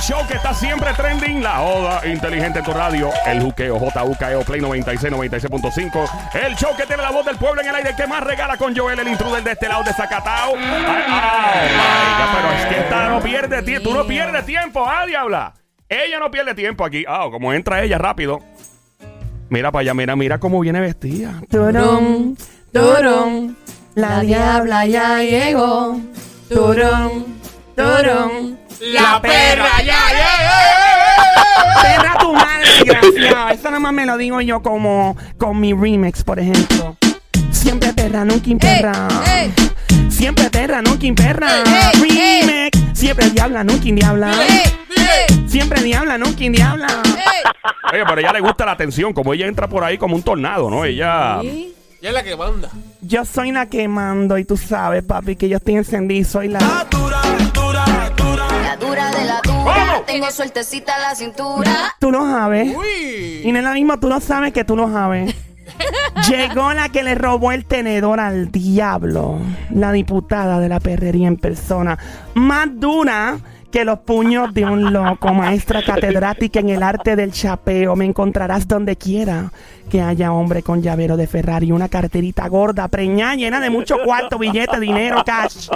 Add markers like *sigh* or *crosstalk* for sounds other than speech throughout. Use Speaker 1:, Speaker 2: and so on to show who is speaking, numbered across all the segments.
Speaker 1: show que está siempre trending, la joda inteligente en tu radio, el juqueo, JUKEO, Play 96, 96.5. El show que tiene la voz del pueblo en el aire, que más regala con Joel, el intruder de este lado de Zacatao. Ay, ay, pero es que esta no pierde tiempo, tú no pierdes tiempo, ah, diabla. Ella no pierde tiempo aquí. Ah, como entra ella rápido. Mira para allá, mira, mira cómo viene vestida.
Speaker 2: Turón, turón, la diabla ya llegó. Turón, turón,
Speaker 3: La perra ya
Speaker 2: perra tu madre, desgraciado. Eso nada más me lo digo yo como con mi remix, por ejemplo. Siempre perra, nunca imperra.
Speaker 3: ey.
Speaker 2: Siempre perra, nunca imperra.
Speaker 3: Ey,
Speaker 2: Remix. Siempre diabla, nunca diabla.
Speaker 3: Dile,
Speaker 2: Siempre diabla, nunca diabla.
Speaker 3: ey.
Speaker 1: Oye, pero a ella le gusta la atención, como ella entra por ahí como un tornado, ¿no? Ella...
Speaker 3: Ya es la que manda.
Speaker 2: Yo soy la que mando y tú sabes, papi, que yo estoy encendida y soy la...
Speaker 4: La dura de la dura. Tengo sueltecita la cintura.
Speaker 2: Tú lo sabes. Y
Speaker 3: Uy.
Speaker 2: no es lo mismo, tú lo sabes que tú lo sabes. *laughs* Llegó la que le robó el tenedor al diablo. La diputada de la perrería en persona. Más dura que los puños de un loco. Maestra catedrática en el arte del chapeo. Me encontrarás donde quiera que haya hombre con llavero de Ferrari. Una carterita gorda, preñada, llena de mucho cuarto, billete, dinero, cash.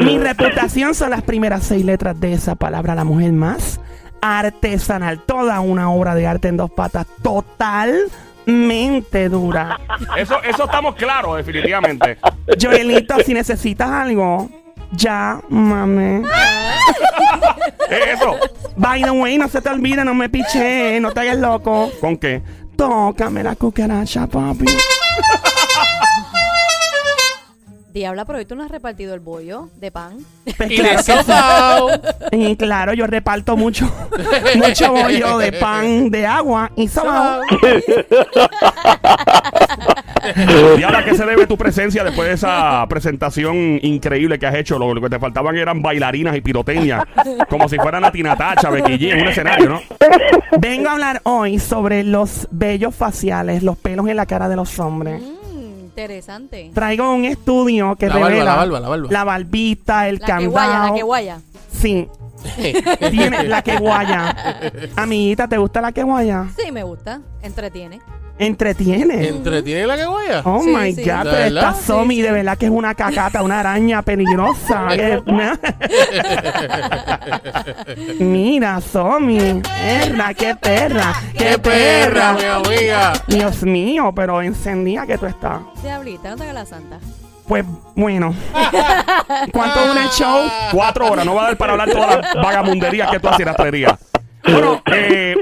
Speaker 2: Mi reputación son las primeras seis letras de esa palabra. La mujer más artesanal. Toda una obra de arte en dos patas. Totalmente dura.
Speaker 1: Eso, eso estamos claros, definitivamente.
Speaker 2: Joelito, si necesitas algo, ya.
Speaker 1: ¿Qué es eso?
Speaker 2: By the way, no se te olvide, no me piché, no te hagas loco.
Speaker 1: ¿Con qué?
Speaker 2: Tócame la cucaracha, papi.
Speaker 5: Diabla, pero hoy tú no has repartido el bollo de pan.
Speaker 2: Pues
Speaker 3: Y
Speaker 2: claro
Speaker 3: de
Speaker 2: que *laughs* sí.
Speaker 3: sofao.
Speaker 2: Y claro, yo reparto mucho, *laughs* mucho bollo de pan, de agua y sobao.
Speaker 1: ¿Y ahora qué se debe tu presencia después de esa presentación increíble que has hecho? Lo, lo que te faltaban eran bailarinas y pirotecnias, como si fueran a Tinatacha, Becky G en un escenario, ¿no?
Speaker 2: Vengo a hablar hoy sobre los vellos faciales, los pelos en la cara de los hombres.
Speaker 5: Mm, interesante.
Speaker 2: Traigo un estudio que
Speaker 3: La barba,
Speaker 2: revela
Speaker 3: la barba, la barba.
Speaker 2: la barbita, el
Speaker 5: La que guaya,
Speaker 2: candado.
Speaker 5: la que guaya.
Speaker 2: Sí, *laughs* tiene la que guaya. *laughs* Amiguita, ¿te gusta la que guaya?
Speaker 5: Sí, me gusta. Entretiene.
Speaker 2: Entretiene.
Speaker 3: ¿Entretiene la que guaya?
Speaker 2: Oh
Speaker 5: Sí,
Speaker 2: my
Speaker 5: sí.
Speaker 2: God,
Speaker 3: ¿De
Speaker 2: pero
Speaker 3: verdad?
Speaker 2: esta Somi
Speaker 5: Sí,
Speaker 2: de verdad que es una cacata, una araña peligrosa. *laughs* Que- *laughs* Mira, Somi, perra, qué perra,
Speaker 3: ¡Qué perra, mi amiga!
Speaker 2: Dios mío, pero encendida que tú estás.
Speaker 5: Diablita, no te hagas la santa.
Speaker 2: Pues bueno, *laughs* ¿cuánto dura el show?
Speaker 1: Cuatro horas, no va a dar para hablar toda la vagamundería que tú haces rastrería. Bueno, eh,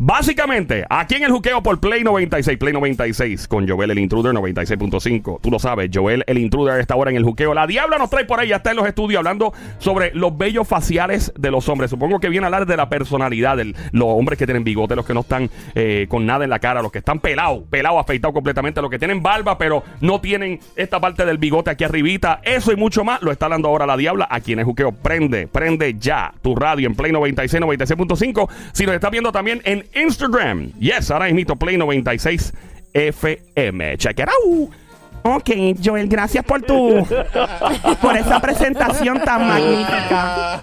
Speaker 1: básicamente, aquí en el juqueo por Play 96, Play 96, con Joel el Intruder 96.5. Tú lo sabes, Joel el Intruder a esta hora en el juqueo. La Diabla nos trae por ahí, ya está en los estudios hablando sobre los bellos faciales de los hombres. Supongo que viene a hablar de la personalidad de los hombres que tienen bigote, los que no están eh, con nada en la cara, los que están pelados, pelados, afeitados completamente, los que tienen barba, pero no tienen esta parte del bigote aquí arribita. Eso y mucho más lo está hablando ahora la Diabla aquí en el juqueo. Prende, prende ya tu radio en Play 96, 96.5. Si nos estás viendo también en Instagram. Yes, ahora mismo Play 96 FM. Check it out.
Speaker 2: Ok, Joel, gracias por tu *laughs* por esa presentación tan magnífica.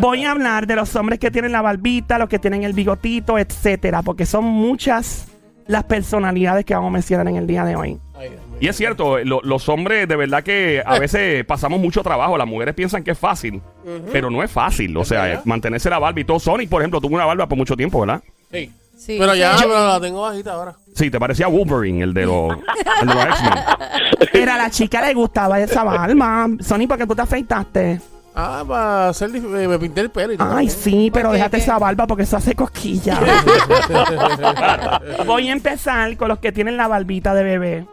Speaker 2: Voy a hablar de los hombres que tienen la barbita, los que tienen el bigotito, etcétera, porque son muchas las personalidades que vamos a mencionar en el día de hoy.
Speaker 1: Y es cierto, lo- los hombres de verdad que a veces *laughs* pasamos mucho trabajo. Las mujeres piensan que es fácil, pero no es fácil. O sea,
Speaker 3: verdad.
Speaker 1: mantenerse la barba y todo. Sonic, por ejemplo, tuvo una barba por mucho tiempo, ¿verdad?
Speaker 3: Sí.
Speaker 5: Sí.
Speaker 3: Pero ya
Speaker 5: Sí.
Speaker 3: pero la tengo bajita ahora.
Speaker 1: Sí, te parecía Wolverine, el de los, *laughs* el de los X-Men.
Speaker 2: Pero a la chica le gustaba esa barba. Sony, ¿por qué tú te afeitaste?
Speaker 3: Ah, para hacer dif- eh, me pinté el pelo y todo.
Speaker 2: Ay, sí, pero
Speaker 5: ¿Por qué?
Speaker 2: déjate
Speaker 5: ¿Qué?
Speaker 2: esa barba porque eso hace cosquillas. *laughs* Voy a empezar con los que tienen la barbita de bebé.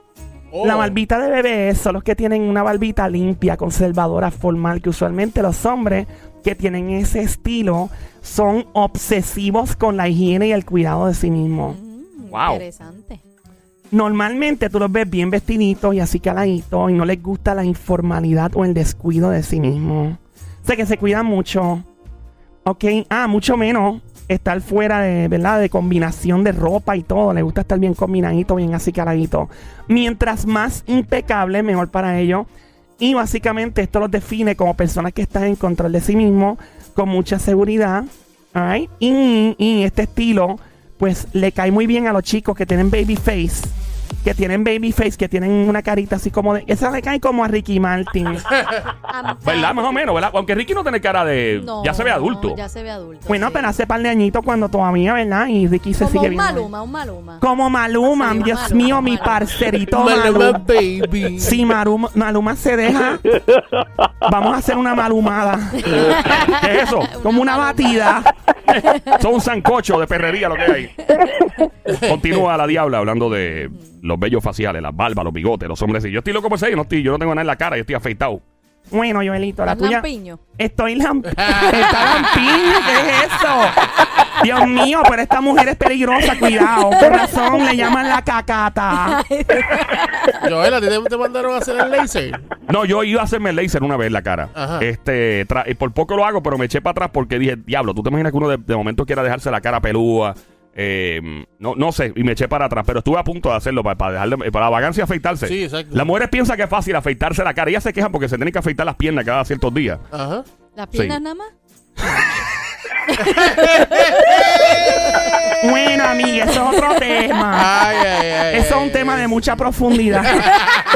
Speaker 3: Oh.
Speaker 2: La barbita de bebé son los que tienen una barbita limpia, conservadora, formal, que usualmente los hombres que tienen ese estilo son obsesivos con la higiene y el cuidado de sí mismos.
Speaker 5: Mm,
Speaker 1: Wow.
Speaker 5: Interesante.
Speaker 2: Normalmente tú los ves bien vestiditos y así caladitos y no les gusta la informalidad o el descuido de sí mismos. O sea que se cuidan mucho. Ok, ah, mucho menos estar fuera de, ¿verdad? De combinación de ropa y todo. Le gusta estar bien combinadito, bien así caladito. Mientras más impecable, mejor para ellos. Y básicamente esto los define como personas que están en control de sí mismos, con mucha seguridad. alright, Y, y este estilo, pues le cae muy bien a los chicos que tienen baby face. Que tienen baby face, que tienen una carita así como de. Esa le cae como a Ricky Martin. *laughs* *laughs*
Speaker 1: ¿Verdad? Más o menos, ¿verdad? Aunque Ricky no tiene cara de.
Speaker 5: No,
Speaker 1: ya se ve adulto.
Speaker 5: no, ya se ve adulto.
Speaker 2: bueno,
Speaker 5: sí.
Speaker 2: pero hace par de añitos cuando todavía, ¿verdad? Y Ricky se
Speaker 5: Como
Speaker 2: sigue
Speaker 5: un
Speaker 2: viendo.
Speaker 5: Maluma, un Maluma.
Speaker 2: Como Maluma,
Speaker 5: Sí,
Speaker 2: Dios
Speaker 5: Maluma,
Speaker 2: mío, mi parcerito *laughs*
Speaker 3: Maluma,
Speaker 2: Maluma.
Speaker 3: baby.
Speaker 2: Si Maluma, Maluma se deja, vamos a hacer una malumada.
Speaker 1: ¿Qué es eso?
Speaker 2: Como una batida. *laughs*
Speaker 1: Son un sancocho de perrería lo que hay. Continúa la diabla hablando de los vellos faciales, las barbas, los bigotes, los hombres. Y yo estoy loco por ser, yo no, estoy, yo no tengo nada en la cara, yo estoy afeitado.
Speaker 2: Bueno, Joelito, la tuya.
Speaker 5: lampiño.
Speaker 2: Estoy lamp *laughs* Está lampiña, ¿qué es eso? Dios mío, pero esta mujer es peligrosa, cuidado. Por razón le llaman la cacata.
Speaker 3: Joel, ¿a ti te, te mandaron a hacer el laser?
Speaker 1: No, yo iba a hacerme el laser una vez en la cara.
Speaker 3: Ajá.
Speaker 1: Este, tra- y por poco lo hago, pero me eché para atrás porque dije, diablo, tú te imaginas que uno de, de momento quiera dejarse la cara pelúa. Eh, no, no sé, y me eché para atrás, pero estuve a punto de hacerlo para, para dejarle, para la vagancia afeitarse.
Speaker 3: Sí, exacto.
Speaker 1: Las mujeres piensan que es fácil afeitarse la cara. Ellas se quejan porque se tienen que afeitar las piernas cada ciertos días.
Speaker 3: Ajá.
Speaker 5: ¿Las piernas
Speaker 1: Sí.
Speaker 5: nada más? *laughs*
Speaker 2: Bueno, amiga, eso es otro tema.
Speaker 3: Ay, ay, ay.
Speaker 2: Eso es un
Speaker 3: ay,
Speaker 2: tema
Speaker 3: ay.
Speaker 2: de mucha profundidad.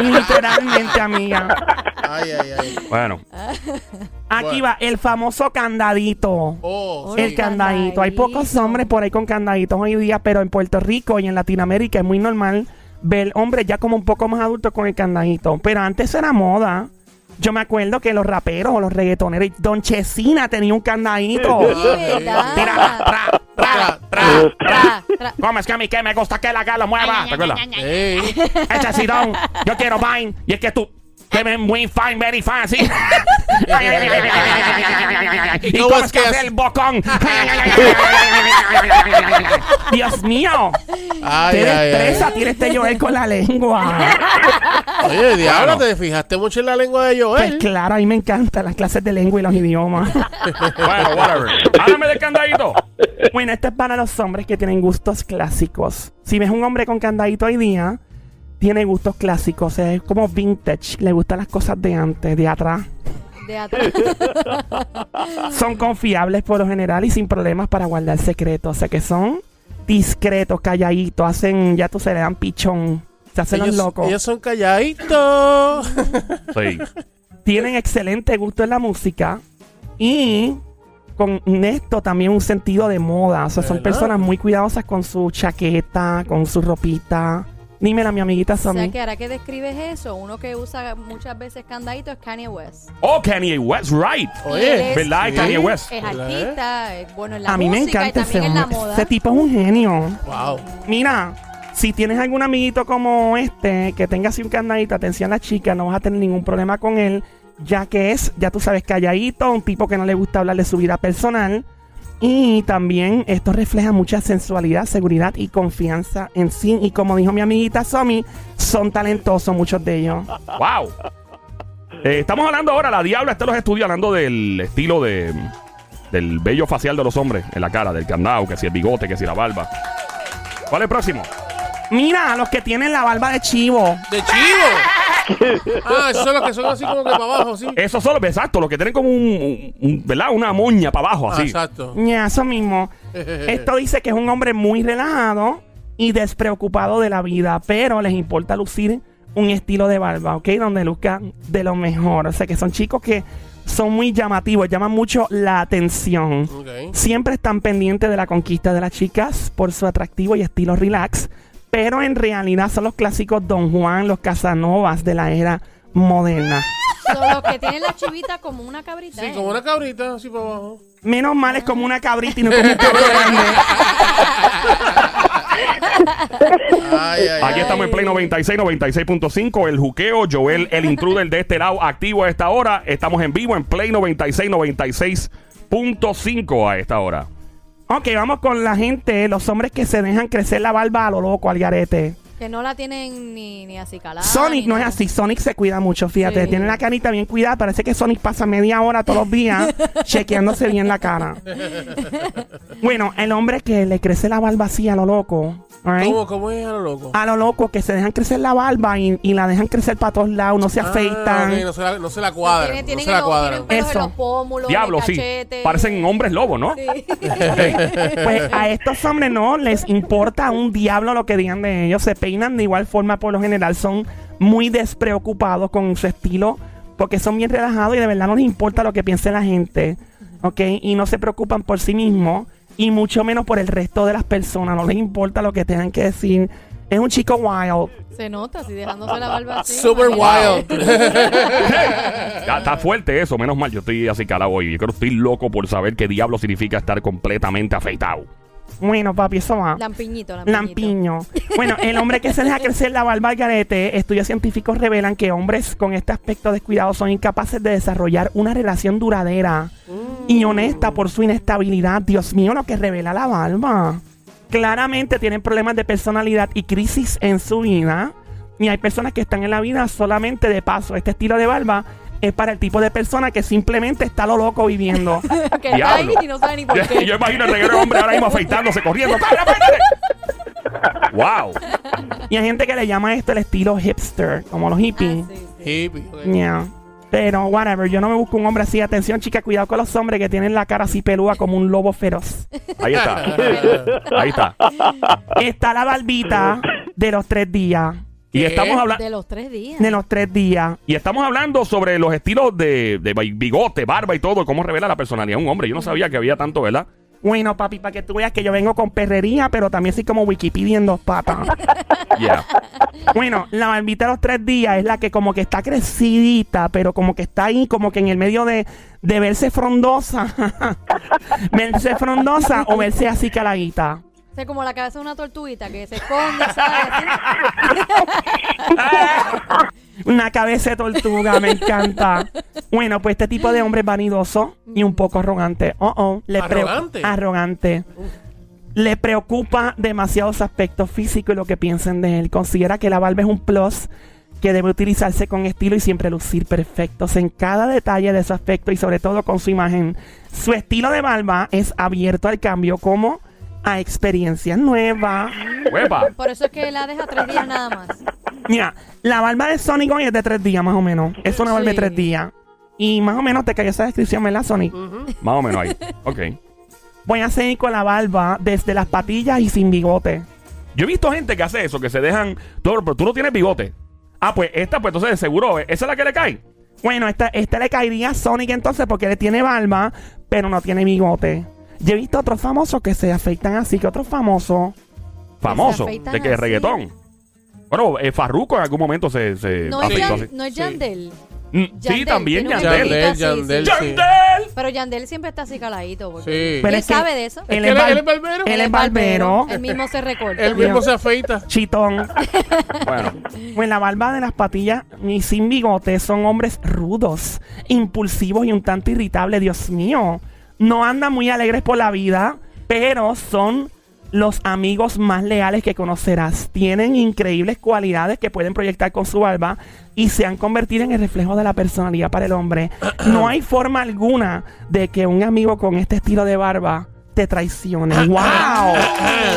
Speaker 2: Literalmente, amiga.
Speaker 3: Ay, ay, ay.
Speaker 1: Bueno,
Speaker 2: Aquí
Speaker 3: Bueno.
Speaker 2: va el famoso candadito.
Speaker 3: Oh,
Speaker 2: El
Speaker 3: sí.
Speaker 2: candadito. Hay pocos hombres por ahí con candaditos hoy día, pero en Puerto Rico y en Latinoamérica es muy normal ver hombres ya como un poco más adultos con el candadito. Pero antes era moda. Yo me acuerdo que los raperos o los reggaetoneros, Don Chesina tenía un candadito. Mira, tra, tra, tra, tra.
Speaker 5: Tra, tra.
Speaker 2: ¿Cómo es que a mí que me gusta que la cara mueva?
Speaker 1: ¿te acuerdas?
Speaker 2: Echa sidón, yo quiero Vine. Y es que tú, que me muy fine, very así. *laughs* ¿Y
Speaker 3: cómo
Speaker 2: cómo
Speaker 3: es
Speaker 2: que
Speaker 3: es?
Speaker 2: el bocón? *laughs* Dios mío.
Speaker 3: Ay,
Speaker 2: Qué
Speaker 3: ay,
Speaker 2: destreza
Speaker 3: ay.
Speaker 2: tiene este Joel con la lengua. *laughs*
Speaker 3: Oye, diablo, te fijaste mucho en la lengua de
Speaker 2: Pues
Speaker 3: Joel.
Speaker 2: claro, a mí me encantan las clases de lengua y los idiomas.
Speaker 1: Bueno, whatever. Háblame del candadito.
Speaker 2: Bueno, esto es para los hombres que tienen gustos clásicos. Si ves un hombre con candadito hoy día, tiene gustos clásicos. Es como vintage. Le gustan las cosas de antes, de atrás.
Speaker 5: De atrás. *laughs*
Speaker 2: Son confiables por lo general y sin problemas para guardar secretos. O sea que son discretos, calladitos. Hacen, ya tú se le dan pichón. Se hacen los
Speaker 3: Ellos,
Speaker 2: locos.
Speaker 3: ellos son calladitos. *laughs*
Speaker 1: Sí.
Speaker 2: tienen excelente gusto en la música y con esto también un sentido de moda. O sea, son
Speaker 3: ¿Verdad?
Speaker 2: personas muy cuidadosas con su chaqueta, con su ropita. Dímela, mi amiguita
Speaker 5: O sea
Speaker 2: Sammy.
Speaker 5: que ahora que describes eso, uno que usa muchas veces candadito es Kanye West.
Speaker 1: Oh, Kanye West, right.
Speaker 3: Oye,
Speaker 1: ¿Verdad?
Speaker 3: Sí.
Speaker 1: Kanye West.
Speaker 5: Es artista, es bueno en la
Speaker 2: A mí me
Speaker 5: música
Speaker 2: encanta
Speaker 5: y
Speaker 2: ese
Speaker 5: también en la
Speaker 2: hombre.
Speaker 5: moda.
Speaker 2: Ese tipo es un genio.
Speaker 3: Wow.
Speaker 2: Mira, si tienes algún amiguito como este que tenga así un candadito, atención a la chica, no vas a tener ningún problema con él, ya que es, ya tú sabes, calladito, un tipo que no le gusta hablar de su vida personal. Y también esto refleja mucha sensualidad, seguridad y confianza en sí. Y como dijo mi amiguita Somi, son talentosos muchos de ellos.
Speaker 1: Wow. Eh, estamos hablando ahora, la diabla está en los estudios hablando del estilo de del vello facial de los hombres en la cara, del candado, que si el bigote, que si la barba. ¿Cuál es el próximo?
Speaker 2: Mira, los que tienen la barba de chivo.
Speaker 3: ¡De chivo! Ah, esos son los que son así como que para abajo, sí.
Speaker 1: Esos son los, exacto, los que tienen como un, un- un- ¿verdad? Una moña para abajo,
Speaker 3: Ah,
Speaker 1: así.
Speaker 3: exacto.
Speaker 2: Ya, eso mismo. *laughs* Esto dice que es un hombre muy relajado y despreocupado de la vida, pero les importa lucir un estilo de barba, ¿ok? Donde luzca de lo mejor. O sea, que son chicos que son muy llamativos, llaman mucho la atención. Siempre están pendientes de la conquista de las chicas por su atractivo y estilo relax, pero en realidad son los clásicos Don Juan, los Casanovas de la era moderna.
Speaker 5: Son los que tienen la chivita como una cabrita.
Speaker 3: Sí,
Speaker 5: ¿eh?
Speaker 3: como una cabrita, así para abajo.
Speaker 2: Menos mal es como una cabrita y no como un *laughs* grande.
Speaker 3: Ay, ay,
Speaker 1: Aquí
Speaker 3: ay.
Speaker 1: estamos en Play 96, 96.5. El juqueo, Joel, el intruder de este lado, activo a esta hora. Estamos en vivo en Play 96, 96.5 a esta hora.
Speaker 2: Ok, vamos con la gente, los hombres que se dejan crecer la barba a lo loco, al garete.
Speaker 5: Que no la tienen ni, ni así calada.
Speaker 2: Sonic
Speaker 5: ni
Speaker 2: no es así, Sonic se cuida mucho, fíjate,
Speaker 5: Sí.
Speaker 2: tiene la carita bien cuidada, parece que Sonic pasa media hora todos los días *laughs* chequeándose bien la cara. *laughs* bueno, el hombre que le crece la barba así a lo loco, alright?
Speaker 3: ¿Cómo, ¿Cómo es a lo loco?
Speaker 2: a lo loco, que se dejan crecer la barba y, y la dejan crecer para todos lados, no se
Speaker 3: Ah,
Speaker 2: afeitan.
Speaker 3: no, se la, no se la cuadran.
Speaker 5: Tienen,
Speaker 3: no se la cuadran.
Speaker 2: Eso.
Speaker 5: en los pómulos,
Speaker 1: Diablo, sí. Parecen hombres lobos, ¿no?
Speaker 5: Sí. *laughs*
Speaker 2: Pues a estos hombres no les importa un diablo lo que digan de ellos. Se peinan de igual forma, por lo general son muy despreocupados con su estilo porque son bien relajados y de verdad no les importa lo que piense la gente. ¿Ok? Y no se preocupan por sí mismos y mucho menos por el resto de las personas. No les importa lo que tengan que decir. Es un chico wild.
Speaker 5: Se nota así dejándose la barba así.
Speaker 3: Super wild. *laughs*
Speaker 1: Ya, está fuerte eso, menos mal. Yo estoy así calado hoy. Yo creo que estoy loco por saber qué diablo significa estar completamente afeitado.
Speaker 2: Bueno, papi, eso va.
Speaker 5: Lampiñito, lampiñito.
Speaker 2: Lampiño. *laughs* Bueno, el hombre que se deja crecer la barba al garete, estudios científicos revelan que hombres con este aspecto descuidado son incapaces de desarrollar una relación duradera y honesta por su inestabilidad. Dios mío, lo que revela la barba. Claramente tienen problemas de personalidad y crisis en su vida. Y hay personas que están en la vida solamente de paso. Este estilo de barba es para el tipo de persona que simplemente está lo loco viviendo. *laughs*
Speaker 5: Que está ahí
Speaker 1: Diablo.
Speaker 5: y no sabe ni por qué.
Speaker 1: Yo imagino el reguero hombre ahora mismo afeitándose, corriendo. ¡Cabra, apéntate! ¡Wow!
Speaker 2: y hay gente que le llama esto el estilo hipster, como los hippies.
Speaker 5: Ah, sí, sí.
Speaker 3: Hippie. ok.
Speaker 2: Yeah. Pero, whatever, yo no me busco un hombre así. Atención, chica, cuidado con los hombres que tienen la cara así pelúa como un lobo feroz.
Speaker 1: Ahí está. *laughs* Ahí está.
Speaker 2: Está la barbita de los tres días.
Speaker 1: Y estamos hablando.
Speaker 5: De los tres días.
Speaker 2: De los tres días.
Speaker 1: Y estamos hablando sobre los estilos de, de bigote, barba y todo, cómo revela la personalidad de un hombre. Yo no sabía que había tanto, ¿verdad?
Speaker 2: Bueno, papi, para que tú veas que yo vengo con perrería, pero también soy como Wikipedia en dos patas. *laughs*
Speaker 1: Yeah.
Speaker 2: bueno, la barbita de los tres días es la que como que está crecidita, pero como que está ahí, como que en el medio de, de verse frondosa. *laughs* verse frondosa o verse así caladita.
Speaker 5: O sea, como la cabeza de una tortuguita que se esconde, ¿sabes? *laughs*
Speaker 2: Una cabeza de tortuga, me encanta. Bueno, pues este tipo de hombre es vanidoso y un poco arrogante. Oh, oh. Le
Speaker 3: ¿Arrogante?
Speaker 2: arrogante. Le preocupa demasiado su aspecto físico y lo que piensen de él. Considera que la barba es un plus que debe utilizarse con estilo y siempre lucir perfectos en cada detalle de su aspecto y sobre todo con su imagen. Su estilo de barba es abierto al cambio como a experiencias nuevas.
Speaker 1: Huepa.
Speaker 5: Por eso es que la deja tres días nada más.
Speaker 2: Mira, la barba de Sonic hoy es de tres días más o menos. Es una barba de tres días. Y más o menos te cayó esa descripción, ¿verdad, Sonic?
Speaker 1: Más o menos ahí. Ok.
Speaker 2: Voy a seguir con la barba desde las patillas y sin bigote.
Speaker 1: Yo he visto gente que hace eso, que se dejan. Todo, pero tú no tienes bigote. Ah, pues esta, pues entonces seguro, ¿esa es la que le cae?
Speaker 2: Bueno, esta, esta le caería a Sonic entonces porque él tiene barba, pero no tiene bigote. Yo he visto otros famosos que se afeitan así, que otros famosos.
Speaker 1: Famoso.
Speaker 5: afeitan
Speaker 1: ¿De qué?
Speaker 5: así.
Speaker 1: ¿Reggaetón? Bueno, eh, Farruko en algún momento se. se
Speaker 5: No es,
Speaker 1: afeitó
Speaker 5: Yan-
Speaker 1: así.
Speaker 5: no es
Speaker 3: Sí.
Speaker 5: Yandel.
Speaker 1: Mm, Sí,
Speaker 5: Yandel,
Speaker 1: también
Speaker 5: tiene un
Speaker 1: Yandel.
Speaker 3: Yandel,
Speaker 5: Sí,
Speaker 3: Yandel,
Speaker 5: sí.
Speaker 3: sí.
Speaker 1: ¡Yandel!
Speaker 5: Pero Yandel siempre está así caladito. Porque
Speaker 3: Sí.
Speaker 2: Pero
Speaker 5: él
Speaker 2: es que-
Speaker 5: sabe de eso.
Speaker 2: Él
Speaker 3: que
Speaker 2: es,
Speaker 3: él-
Speaker 2: bar-
Speaker 3: él es barbero.
Speaker 2: Él es barbero.
Speaker 5: Él mismo se recorta.
Speaker 3: Él mismo se afeita. *laughs*
Speaker 2: Chitón. *laughs*
Speaker 1: Bueno,
Speaker 2: Pues la barba de las patillas y sin bigote son hombres rudos, impulsivos y un tanto irritables. Dios mío. No andan muy alegres por la vida, pero son los amigos más leales que conocerás. Tienen increíbles cualidades que pueden proyectar con su barba y se han convertido en el reflejo de la personalidad para el hombre. No hay forma alguna de que un amigo con este estilo de barba te traicione. ¡Wow!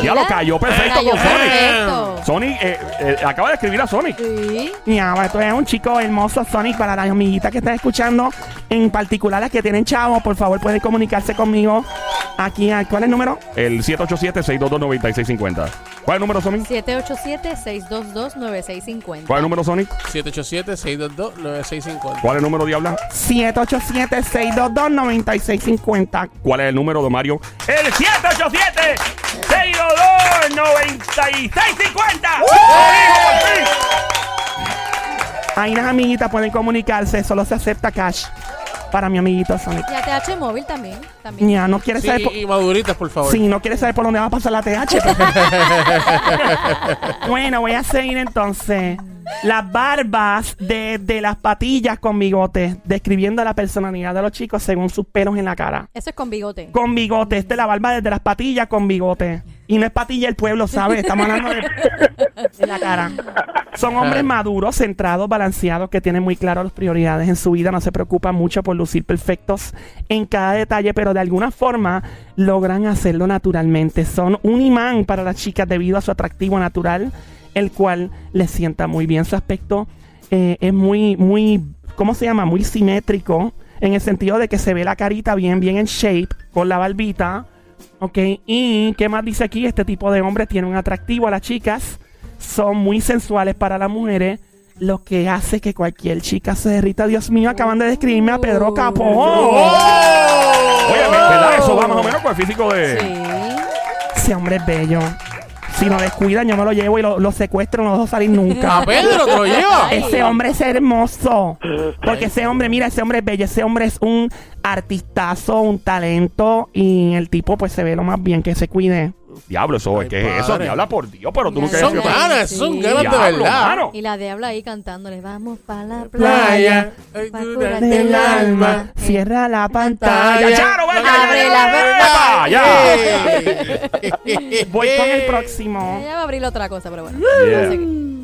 Speaker 1: ya lo cayó perfecto
Speaker 5: Cayó
Speaker 1: con Sonic. Sonic eh, eh, acaba de escribir a Sonic.
Speaker 5: Sí.
Speaker 2: Mi amor, esto es un chico hermoso, Sonic, para las amiguitas que están escuchando, en particular las que tienen chavos, por favor pueden comunicarse conmigo aquí. al- ¿Cuál es el número?
Speaker 1: El 787-622-9650. ¿Cuál es el número, Sonic?
Speaker 5: 787-622-9650.
Speaker 1: ¿Cuál es el número, Sonic?
Speaker 3: 787-622-9650.
Speaker 1: ¿Cuál es el número, Diabla?
Speaker 2: 787-622-9650.
Speaker 1: ¿Cuál es el número de Mario? El 787-622-9650.
Speaker 2: Ahí las amiguitas pueden comunicarse, solo se acepta cash para mi amiguito Sonic.
Speaker 5: Y ATH móvil también. también.
Speaker 2: Ya, no quiere
Speaker 3: Sí,
Speaker 2: saber por...
Speaker 3: y, maduritas, por favor.
Speaker 2: Sí, no quiere saber por dónde va a pasar la TH. *laughs* *laughs* bueno, voy a seguir entonces. Las barbas de, de las patillas con bigotes, describiendo la personalidad de los chicos según sus pelos en la cara.
Speaker 5: Eso es con bigote.
Speaker 2: Con bigote, esta es la barba desde las patillas con bigote. Y no es patilla el pueblo, ¿sabes? Estamos hablando de, *laughs* de la cara. Son hombres maduros, centrados, balanceados, que tienen muy claras las prioridades en su vida. No se preocupan mucho por lucir perfectos en cada detalle, pero de alguna forma logran hacerlo naturalmente. Son un imán para las chicas debido a su atractivo natural, el cual les sienta muy bien. Su aspecto eh, es muy, muy, ¿cómo se llama? Muy simétrico. En el sentido de que se ve la carita bien, bien en shape, con la barbita. Ok, y ¿qué más dice aquí? Este tipo de hombres tiene un atractivo a las chicas. Son muy sensuales para las mujeres. Lo que hace que cualquier chica se derrita. Dios mío, acaban de describirme a Pedro Capó.
Speaker 1: Oye, ¿verdad? Eso va más o menos con el físico de.
Speaker 5: Sí.
Speaker 2: Ese hombre es bello. Si no descuidan, yo me lo llevo y lo, lo secuestro, no lo dejo salir *laughs*
Speaker 3: A
Speaker 2: nunca.
Speaker 3: Pedro, te lo lleva.
Speaker 2: Ese hombre es hermoso. Porque ese hombre, mira, ese hombre es bello. Ese hombre es un artistazo, un talento. Y el tipo, pues se ve lo más bien que se cuide.
Speaker 1: Diablo, eso,
Speaker 3: Ay,
Speaker 1: ¿qué es eso? Diabla por Dios, pero tú nunca
Speaker 5: Son
Speaker 3: ganas, son ganas de verdad.
Speaker 1: mano.
Speaker 5: Y la diabla ahí cantándole, vamos para la
Speaker 3: Playa,
Speaker 5: playa.
Speaker 3: ay,
Speaker 5: pa'
Speaker 3: cura
Speaker 5: curarte
Speaker 2: Del
Speaker 3: del
Speaker 2: alma, cierra la pantalla.
Speaker 1: Charo, venga,
Speaker 5: Abre
Speaker 1: ya,
Speaker 5: la
Speaker 1: ya, ya, ya. *laughs*
Speaker 2: Voy con el próximo.
Speaker 5: Ella va a abrir otra cosa, pero bueno.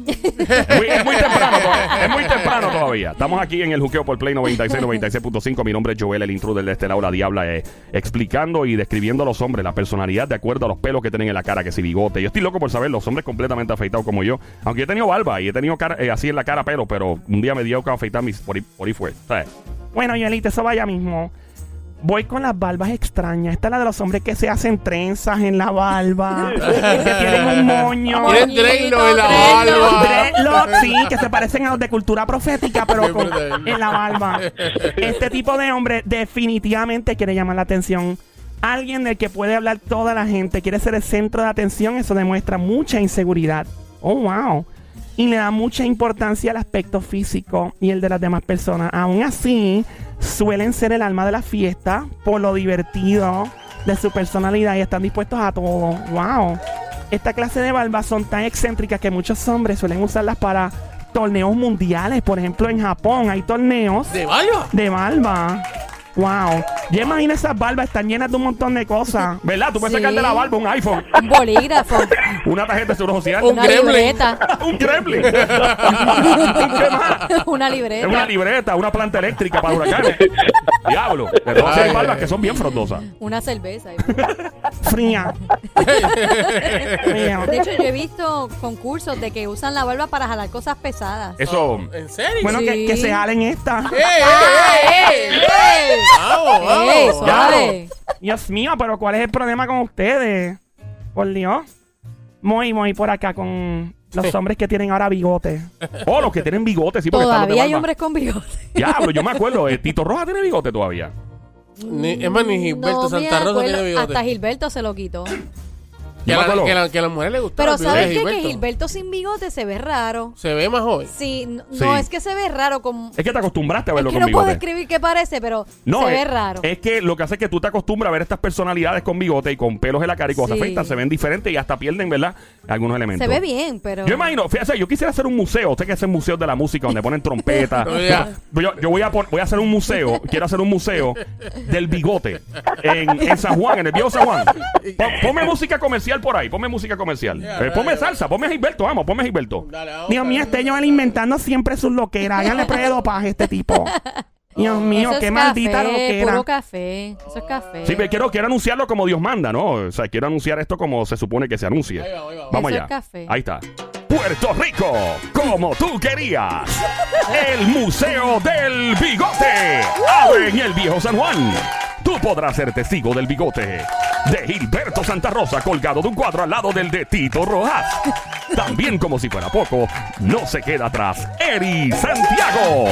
Speaker 5: *laughs*
Speaker 1: Es muy temprano todavía. Es muy temprano todavía. Estamos aquí en el juqueo por Play 96, 96.5. Mi nombre es Joel, el intruder de este lado, la diabla, eh, explicando y describiendo a los hombres, la personalidad de acuerdo a los pelos que tienen en la cara, que si bigote. Yo estoy loco por saber, los hombres completamente afeitados como yo. Aunque yo he tenido barba y he tenido cara, eh, así en la cara pelo, pero un día me dio que afeitar mis, por, ahí, por ahí fue. ¿sabes?
Speaker 2: Bueno, eso vaya mismo. Voy con las barbas extrañas. Esta es la de los hombres que se hacen trenzas en la barba. *laughs* que tienen un moño.
Speaker 3: Tienen dreadlock en la
Speaker 5: dreadlock.
Speaker 3: barba.
Speaker 2: Dreadlocks, sí, que se parecen a los de cultura profética, *laughs* pero con- en la barba. Este tipo de hombre definitivamente quiere llamar la atención. Alguien del que puede hablar toda la gente, quiere ser el centro de atención, eso demuestra mucha inseguridad. Oh, wow. Y le da mucha importancia al aspecto físico y el de las demás personas. Aún así, suelen ser el alma de la fiesta por lo divertido de su personalidad y están dispuestos a todo. Wow. Esta clase de barbas son tan excéntricas que muchos hombres suelen usarlas para torneos mundiales. Por ejemplo, en Japón hay torneos
Speaker 3: ¿De barba?
Speaker 2: de barba. Wow. Yo imagino esas barbas están llenas de un montón de cosas. *laughs*
Speaker 1: ¿Verdad? Tú puedes
Speaker 5: Sí.
Speaker 1: sacar de la barba un iPhone, *laughs*
Speaker 5: Un bolígrafo, *laughs*
Speaker 1: una tarjeta de seguro social,
Speaker 3: Un
Speaker 5: una
Speaker 3: gremlin.
Speaker 5: libreta,
Speaker 1: un gremlin. ¿Qué más?
Speaker 5: una
Speaker 1: Es
Speaker 5: libreta.
Speaker 1: una libreta, una planta eléctrica para huracanes. Diablo. Entonces hay
Speaker 3: Ay,
Speaker 1: barbas que son bien frondosas.
Speaker 5: Una cerveza.
Speaker 2: Fría.
Speaker 5: De hecho, yo he visto concursos de que usan la barba para jalar cosas pesadas.
Speaker 1: Eso.
Speaker 3: ¿En serio?
Speaker 2: Bueno, que,
Speaker 5: Sí.
Speaker 2: que se jalen esta.
Speaker 3: ¡Eh, eh, eh, eh!
Speaker 5: ¡Ey!
Speaker 3: ¡Vamos,
Speaker 5: ¡Ey,
Speaker 3: vamos!
Speaker 5: suave!
Speaker 2: Dios mío, pero ¿cuál es el problema con ustedes? Por Dios. Muy, muy por acá con los hombres que tienen ahora bigote.
Speaker 1: Oh, los que tienen bigote, sí, porque están los de
Speaker 5: Todavía hay
Speaker 1: barba.
Speaker 5: hombres con bigote.
Speaker 1: Diablo, yo me *laughs* acuerdo. eh, Tito Roja tiene bigote todavía.
Speaker 3: Ni, es más, ni Gilberto
Speaker 5: No
Speaker 3: Santa Rosa
Speaker 5: acuerdo.
Speaker 3: tiene bigote.
Speaker 5: Hasta Gilberto se lo quitó.
Speaker 3: Que la, que, la, que a las mujeres les gusta
Speaker 5: Pero ¿sabes qué? Que
Speaker 3: Gilberto.
Speaker 5: Sin bigote se ve raro.
Speaker 3: Se ve más joven.
Speaker 5: Sí, no,
Speaker 1: Sí.
Speaker 5: no, es que se ve raro como...
Speaker 1: Es que te acostumbraste a
Speaker 5: Es
Speaker 1: verlo
Speaker 5: que
Speaker 1: con
Speaker 5: no puedo describir qué parece, pero
Speaker 1: No,
Speaker 5: se
Speaker 1: es,
Speaker 5: ve raro.
Speaker 1: es que lo que hace es que tú te acostumbras a ver estas personalidades con bigote y con pelos en la cara y cuando
Speaker 5: Sí.
Speaker 1: se ven diferentes y hasta pierden, ¿verdad? Algunos elementos.
Speaker 5: se ve bien, pero...
Speaker 1: Yo imagino, fíjate, yo quisiera hacer un museo. Usted que hace museos de la música donde ponen trompetas. *laughs*
Speaker 3: Oh,
Speaker 1: yo, yo voy, a pon- voy a hacer un museo. Quiero hacer un museo del bigote en, en San Juan, en el viejo San Juan. *laughs* Pon- ponme música comercial por ahí. Ponme música comercial. Eh,
Speaker 3: ya,
Speaker 1: ponme salsa. Ponme a Gilberto. Vamos, ponme a Gilberto.
Speaker 3: Dale, vamos.
Speaker 2: Dios mío, este Joel inventando siempre sus loqueras. Háganle prueba de dopaje a este tipo. *laughs* Dios mío,
Speaker 5: Eso
Speaker 2: qué
Speaker 5: es
Speaker 2: maldita
Speaker 5: café,
Speaker 2: loquera.
Speaker 5: puro café. Eso es café.
Speaker 1: Sí, pero quiero, quiero anunciarlo como Dios manda, ¿no? O sea, quiero anunciar esto como se supone que se anuncie.
Speaker 3: Ahí va, ahí va.
Speaker 1: Vamos
Speaker 5: Eso
Speaker 1: allá.
Speaker 5: es café.
Speaker 1: Ahí está. Puerto Rico, como tú querías. El Museo del Bigote. Abre en el Viejo San Juan. Tú podrás ser testigo del bigote de Gilberto Santa Rosa colgado de un cuadro al lado del de Tito Rojas. También, como si fuera poco, no se queda atrás Eri Santiago.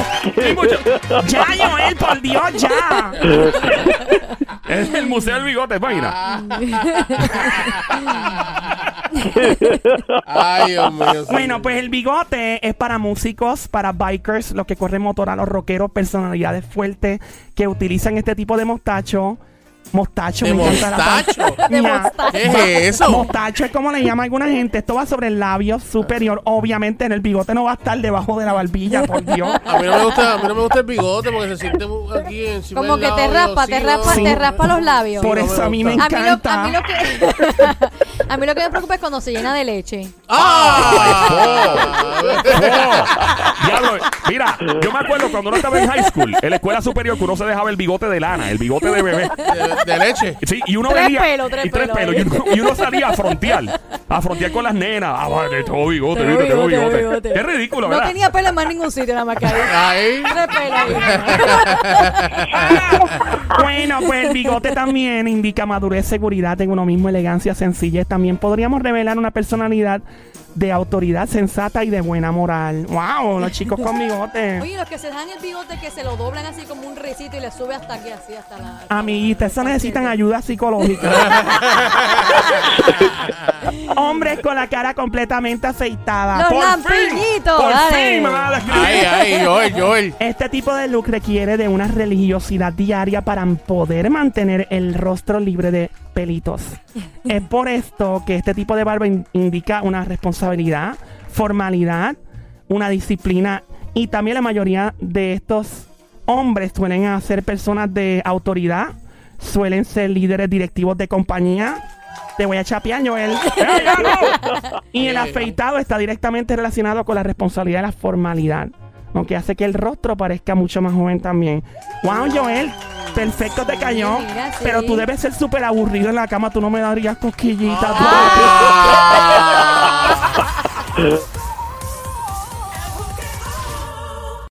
Speaker 2: Ya, Joel, por Dios, ya.
Speaker 1: Es el Museo del Bigote, imagina.
Speaker 3: Ay, Dios mío.
Speaker 2: Bueno, pues el bigote es para músicos, para bikers, los que corren motor a los rockeros, personalidades fuertes que utilizan este tipo de mostacho. Mostacho,
Speaker 3: ¿De
Speaker 2: me encanta la
Speaker 3: mostacho?
Speaker 5: De mostacho.
Speaker 3: ¿Qué es eso?
Speaker 2: Mostacho es como le llama alguna gente. Esto va sobre el labio superior. Obviamente en el bigote no va a estar debajo de la barbilla, por *laughs* Dios.
Speaker 3: A mí no me gusta, a mí no me gusta el bigote porque se siente aquí encima
Speaker 5: Como
Speaker 3: del
Speaker 5: que te
Speaker 3: labio,
Speaker 5: raspa, te raspa,
Speaker 2: Sí.
Speaker 5: te raspa los labios.
Speaker 2: Por
Speaker 3: no
Speaker 2: eso a mí me
Speaker 3: gusta.
Speaker 5: A mí, lo,
Speaker 2: encanta.
Speaker 5: a mí lo que *laughs* A mí lo que me preocupa es cuando se llena de leche.
Speaker 3: ¡Ah!
Speaker 1: ¡Oh! *laughs* Diablo, mira, yo me acuerdo cuando uno estaba en high school, en la escuela superior, que uno se dejaba el bigote de lana, el bigote de bebé.
Speaker 3: de, de leche.
Speaker 1: Sí, y uno
Speaker 5: Tres
Speaker 1: venía.
Speaker 5: pelos, tres
Speaker 1: y tres
Speaker 5: pelos.
Speaker 1: pelos. Y uno, y uno salía a frontear. A frontear con las nenas. Ah, vale, tengo bigote,
Speaker 5: Tengo
Speaker 1: viste, tengo
Speaker 5: bigote.
Speaker 1: Qué ridículo,
Speaker 5: No
Speaker 1: ¿verdad?
Speaker 5: tenía pelo en más ningún sitio, nada más que ahí.
Speaker 3: Ahí.
Speaker 5: Tres pelos ahí. *laughs*
Speaker 2: Bueno, pues el bigote también indica madurez, seguridad en uno mismo, elegancia, sencillez. También podríamos revelar una personalidad de autoridad sensata y de buena moral. ¡Wow! Los *laughs* chicos con bigote.
Speaker 5: Oye, los que se dejan el bigote que se lo doblan así como un risito y le sube hasta aquí, así, hasta la...
Speaker 2: Amiguitas, eso necesitan ayuda psicológica. *laughs* Hombres con la cara completamente aceitada.
Speaker 5: Los
Speaker 2: Por
Speaker 5: lampiñitos,
Speaker 1: Por fin me va a describir.
Speaker 3: Ahí, ahí, Joel, Joel.
Speaker 2: Este tipo de look requiere de una religiosidad diaria para poder mantener el rostro libre de pelitos. es por esto que este tipo de barba in- indica una responsabilidad, formalidad, una disciplina y también la mayoría de estos hombres suelen ser personas de autoridad, suelen ser líderes directivos de compañía. Te voy a chapear, Joel. *laughs* y el afeitado está directamente relacionado con la responsabilidad y la formalidad. Aunque hace que el rostro parezca mucho más joven también. Wow, Joel. Perfecto te cayó.
Speaker 5: mira, sí.
Speaker 2: Pero tú debes ser súper aburrido en la cama. Tú no me darías cosquillitas.
Speaker 3: Ah. *laughs* *laughs*